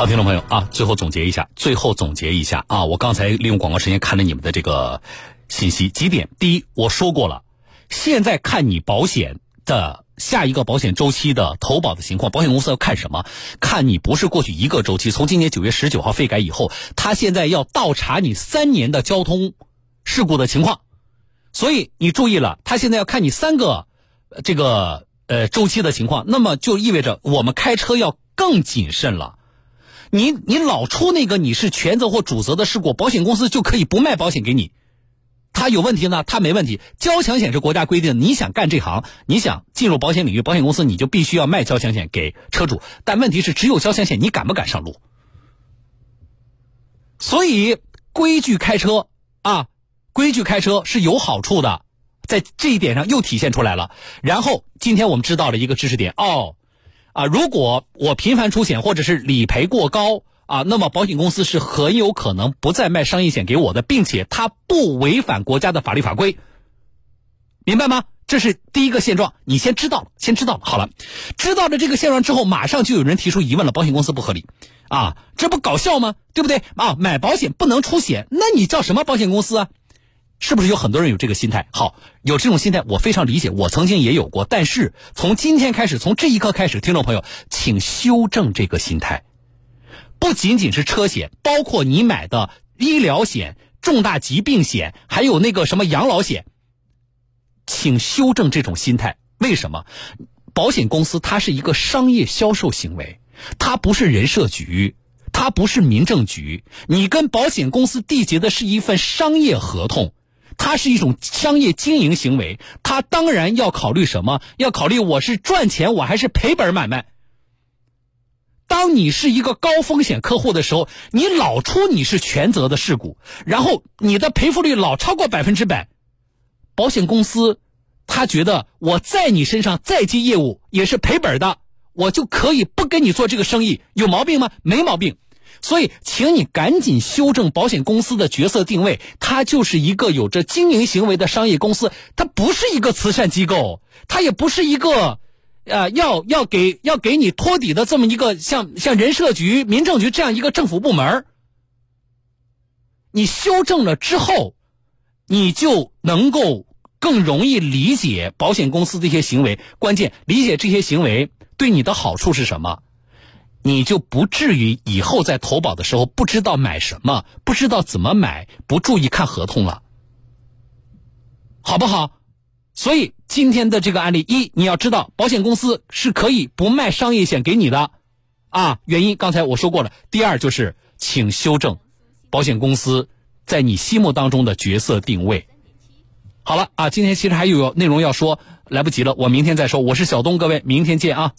好，听众朋友啊，最后总结一下，最后总结一下啊，我刚才利用广告时间看了你们的这个信息，几点？第一，我说过了，现在看你保险的下一个保险周期的投保的情况，保险公司要看什么？看你不是过去一个周期，从今年九月十九号费改以后，他现在要倒查你三年的交通事故的情况，所以你注意了，他现在要看你三个这个呃周期的情况，那么就意味着我们开车要更谨慎了。你你老出那个你是全责或主责的事故，保险公司就可以不卖保险给你。他有问题呢，他没问题。交强险是国家规定，你想干这行，你想进入保险领域，保险公司你就必须要卖交强险给车主。但问题是，只有交强险，你敢不敢上路？所以规矩开车啊，规矩开车是有好处的，在这一点上又体现出来了。然后今天我们知道了一个知识点哦。啊，如果我频繁出险或者是理赔过高啊，那么保险公司是很有可能不再卖商业险给我的，并且它不违反国家的法律法规，明白吗？这是第一个现状，你先知道了，先知道了。好了，知道了这个现状之后，马上就有人提出疑问了：保险公司不合理啊，这不搞笑吗？对不对啊？买保险不能出险，那你叫什么保险公司啊？是不是有很多人有这个心态？好，有这种心态，我非常理解，我曾经也有过。但是从今天开始，从这一刻开始，听众朋友，请修正这个心态。不仅仅是车险，包括你买的医疗险、重大疾病险，还有那个什么养老险，请修正这种心态。为什么？保险公司它是一个商业销售行为，它不是人社局，它不是民政局，你跟保险公司缔结的是一份商业合同。它是一种商业经营行为，它当然要考虑什么？要考虑我是赚钱，我还是赔本买卖。当你是一个高风险客户的时候，你老出你是全责的事故，然后你的赔付率老超过百分之百，保险公司他觉得我在你身上再接业务也是赔本的，我就可以不跟你做这个生意，有毛病吗？没毛病。所以，请你赶紧修正保险公司的角色定位，它就是一个有着经营行为的商业公司，它不是一个慈善机构，它也不是一个，呃，要要给要给你托底的这么一个像像人社局、民政局这样一个政府部门。你修正了之后，你就能够更容易理解保险公司这些行为。关键，理解这些行为对你的好处是什么？你就不至于以后在投保的时候不知道买什么，不知道怎么买，不注意看合同了，好不好？所以今天的这个案例一，你要知道保险公司是可以不卖商业险给你的，啊，原因刚才我说过了。第二就是，请修正保险公司在你心目当中的角色定位。好了啊，今天其实还有内容要说，来不及了，我明天再说。我是小东，各位，明天见啊。